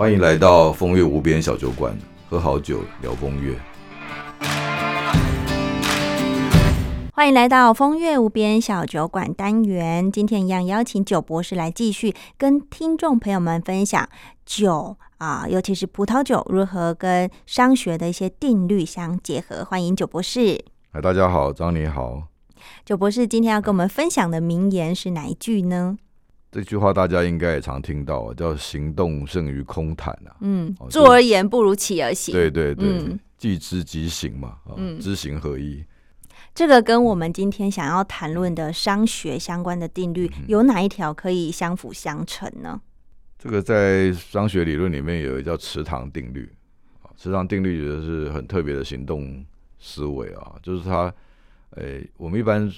欢迎来到风月无边小酒馆，喝好酒聊风月。欢迎来到风月无边小酒馆单元。今天一样邀请酒博士来继续跟听众朋友们分享酒啊，尤其是葡萄酒如何跟商学的一些定律相结合。欢迎酒博士。哎，大家好，张你好。酒博士今天要跟我们分享的名言是哪一句呢？这句话大家应该也常听到，叫“行动胜于空谈”啊。嗯，坐而言不如起而行。对对对，即知即行嘛，嗯，知行合一。这个跟我们今天想要谈论的商学相关的定律，有哪一条可以相辅相成呢？这个在商学理论里面有一个叫池塘定律啊，池塘定律就是很特别的行动思维啊，就是它，诶，我们一般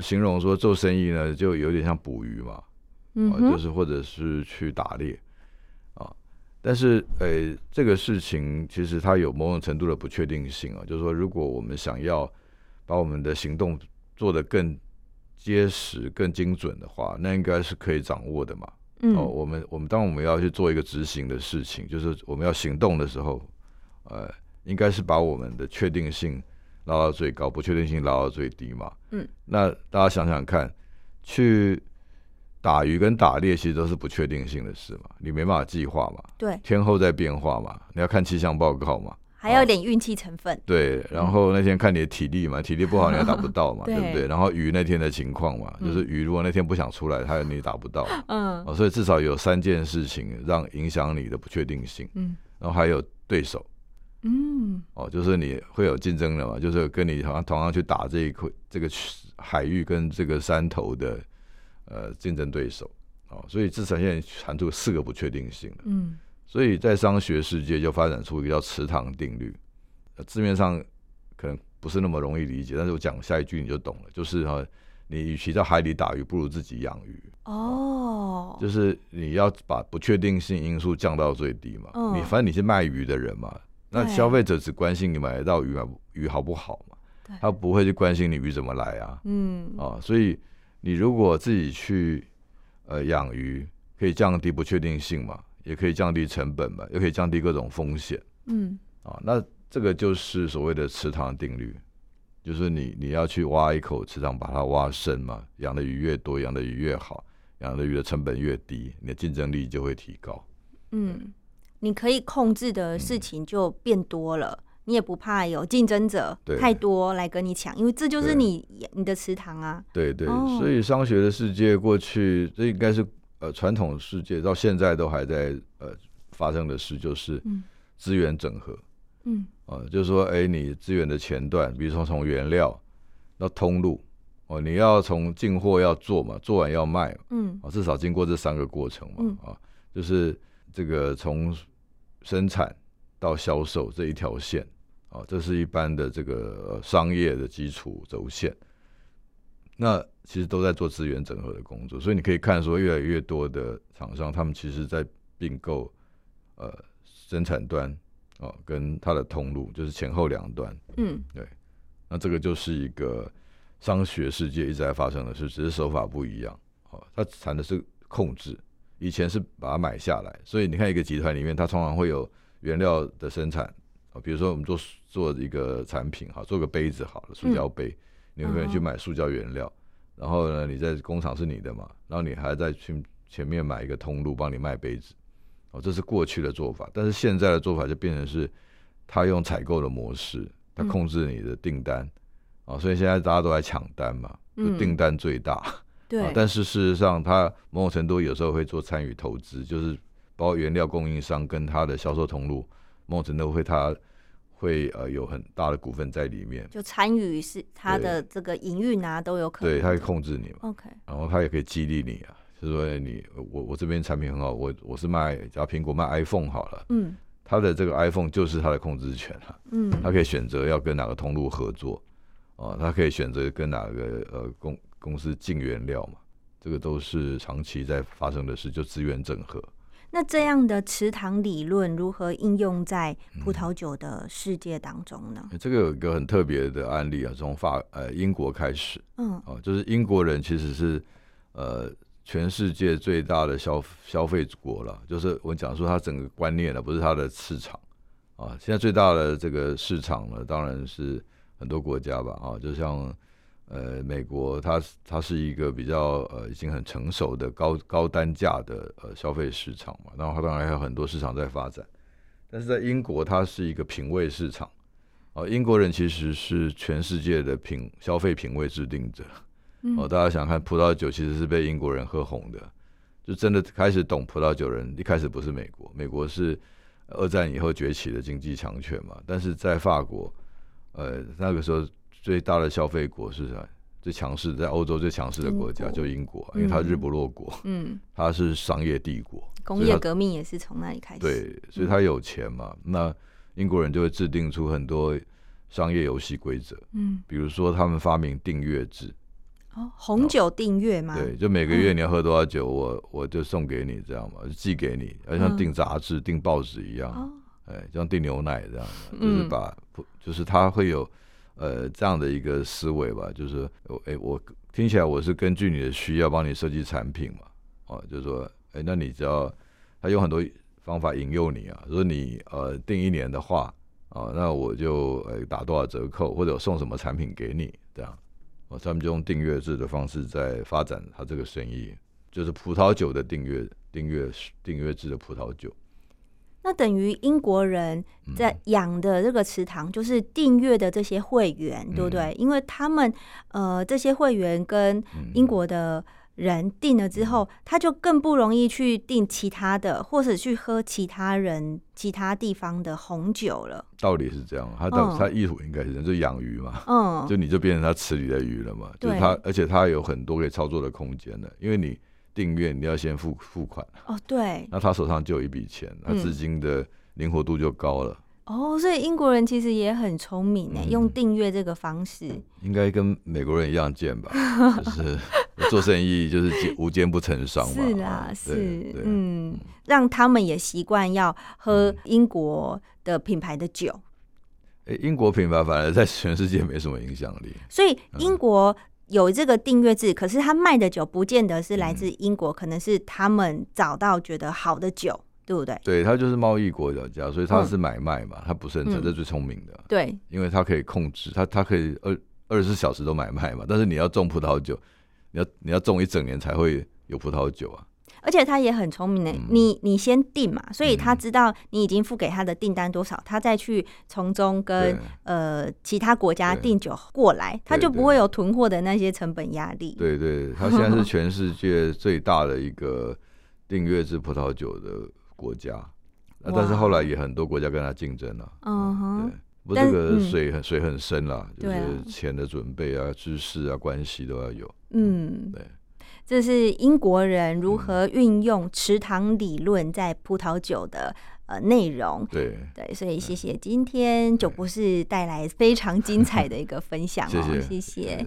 形容说做生意呢，就有点像捕鱼嘛，嗯，就是或者是去打猎啊，但是呃，这个事情其实它有某种程度的不确定性啊，就是说如果我们想要把我们的行动做得更结实、更精准的话，那应该是可以掌握的嘛。哦，我们我们当我们要去做一个执行的事情，就是我们要行动的时候，呃，应该是把我们的确定性拉到最高，不确定性拉到最低嘛。嗯，那大家想想看，去打鱼跟打猎其实都是不确定性的事嘛，你没办法计划嘛。对，天候在变化嘛，你要看气象报告嘛。还有点运气成分，对。然后那天看你的体力嘛，体力不好你也打不到嘛，对不对？然后鱼那天的情况嘛，就是鱼如果那天不想出来，它你打不到，嗯。哦，所以至少有三件事情让影响你的不确定性，嗯。然后还有对手，嗯。哦，就是你会有竞争的嘛，就是跟你好像同样去打这一块这个海域跟这个山头的呃竞争对手，哦，所以至少现在产出四个不确定性嗯。所以在商学世界就发展出一个叫池塘定律，字面上可能不是那么容易理解，但是我讲下一句你就懂了，就是哈，你与其在海里打鱼，不如自己养鱼。哦，就是你要把不确定性因素降到最低嘛。你反正你是卖鱼的人嘛，那消费者只关心你买得到鱼买鱼好不好嘛，他不会去关心你鱼怎么来啊。嗯，啊，所以你如果自己去呃养鱼，可以降低不确定性嘛。也可以降低成本嘛，也可以降低各种风险。嗯，啊，那这个就是所谓的池塘定律，就是你你要去挖一口池塘，把它挖深嘛，养的鱼越多，养的鱼越好，养的鱼的成本越低，你的竞争力就会提高。嗯，你可以控制的事情就变多了，你也不怕有竞争者太多来跟你抢，因为这就是你你的池塘啊。对对，所以商学的世界过去这应该是。呃，传统世界到现在都还在呃发生的事，就是资源整合。嗯，啊，就是说，哎，你资源的前段，比如说从原料到通路，哦，你要从进货要做嘛，做完要卖，嗯，啊，至少经过这三个过程嘛，啊，就是这个从生产到销售这一条线，啊，这是一般的这个商业的基础轴线。那其实都在做资源整合的工作，所以你可以看说，越来越多的厂商，他们其实在并购呃生产端哦，跟它的通路，就是前后两端。嗯，对。那这个就是一个商学世界一直在发生的事，只是手法不一样。哦，它谈的是控制，以前是把它买下来，所以你看一个集团里面，它通常会有原料的生产啊，比如说我们做做一个产品，哈，做个杯子好了，塑胶杯。你可能去买塑胶原料，然后呢，你在工厂是你的嘛，然后你还在去前面买一个通路帮你卖杯子，哦，这是过去的做法。但是现在的做法就变成是，他用采购的模式，他控制你的订单，啊，所以现在大家都在抢单嘛，就订单最大。对。但是事实上，他某种程度有时候会做参与投资，就是包括原料供应商跟他的销售通路，某种程度会他。会呃有很大的股份在里面，就参与是他的这个营运啊都有可能，对他会控制你嘛，OK，然后他也可以激励你啊，就是说你我我这边产品很好，我我是卖假苹果卖 iPhone 好了，嗯，他的这个 iPhone 就是他的控制权啊，嗯，他可以选择要跟哪个通路合作，啊，他可以选择跟哪个呃公公司进原料嘛，这个都是长期在发生的事，就资源整合。那这样的池塘理论如何应用在葡萄酒的世界当中呢？这个有一个很特别的案例啊，从法呃英国开始，嗯，哦，就是英国人其实是呃全世界最大的消消费国了，就是我讲说它整个观念了，不是它的市场啊。现在最大的这个市场呢，当然是很多国家吧啊，就像呃美国，它它是一个比较呃已经很成熟的高高单价的呃消费市场嘛。然后它当然还有很多市场在发展，但是在英国，它是一个品味市场啊。英国人其实是全世界的品消费品味制定者。哦，大家想看葡萄酒，其实是被英国人喝红的，就真的开始懂葡萄酒人，一开始不是美国，美国是二战以后崛起的经济强权嘛，但是在法国，呃，那个时候最大的消费国是啥？最强势在欧洲最强势的国家就英国，因为它日不落国，嗯，它是商业帝国，工业革命也是从那里开始，对，所以它有钱嘛，那英国人就会制定出很多商业游戏规则，嗯，比如说他们发明订阅制。哦，红酒订阅吗？对，就每个月你要喝多少酒，我我就送给你，这样嘛，寄给你，而像订杂志、订报纸一样，哎，像订牛奶这样，就是把，就是它会有呃这样的一个思维吧，就是哎，我听起来我是根据你的需要帮你设计产品嘛，哦，就是说，哎，那你只要他有很多方法引诱你啊，说你呃订一年的话，啊，那我就呃打多少折扣，或者送什么产品给你，这样。哦他们就用订阅制的方式在发展他这个生意，就是葡萄酒的订阅、订阅、订阅制的葡萄酒。那等于英国人在养的这个池塘，就是订阅的这些会员，对不对？因为他们呃，这些会员跟英国的。人订了之后，他就更不容易去订其他的，或者去喝其他人其他地方的红酒了。道理是这样，他的他意图应该是就养鱼嘛，嗯，就你就变成他池里的鱼了嘛，就是他，而且他有很多可以操作的空间的，因为你订阅你要先付付款哦，对，那他手上就有一笔钱，那资金的灵活度就高了。哦，所以英国人其实也很聪明呢，用订阅这个方式，应该跟美国人一样贱吧？就是做生意就是无奸不成商嘛。是啊，是，嗯，让他们也习惯要喝英国的品牌的酒。哎，英国品牌反而在全世界没什么影响力。所以英国有这个订阅制，可是他卖的酒不见得是来自英国，可能是他们找到觉得好的酒。对不对？对，他就是贸易国家，所以他是买卖嘛，他不是很，这是最聪明的。对，因为他可以控制，他他可以二二十四小时都买卖嘛。但是你要种葡萄酒，你要你要种一整年才会有葡萄酒啊。而且他也很聪明的，你你先订嘛，所以他知道你已经付给他的订单多少，他再去从中跟呃其他国家订酒过来，他就不会有囤货的那些成本压力。对对，他现在是全世界最大的一个订阅制葡萄酒的。国家，但是后来也很多国家跟他竞争了。嗯哼，对，不，这个水很水很深了，就是钱的准备啊、知识啊、关系都要有。嗯，对，这是英国人如何运用池塘理论在葡萄酒的呃内容。对。对，所以谢谢今天酒博士带来非常精彩的一个分享哦，谢谢。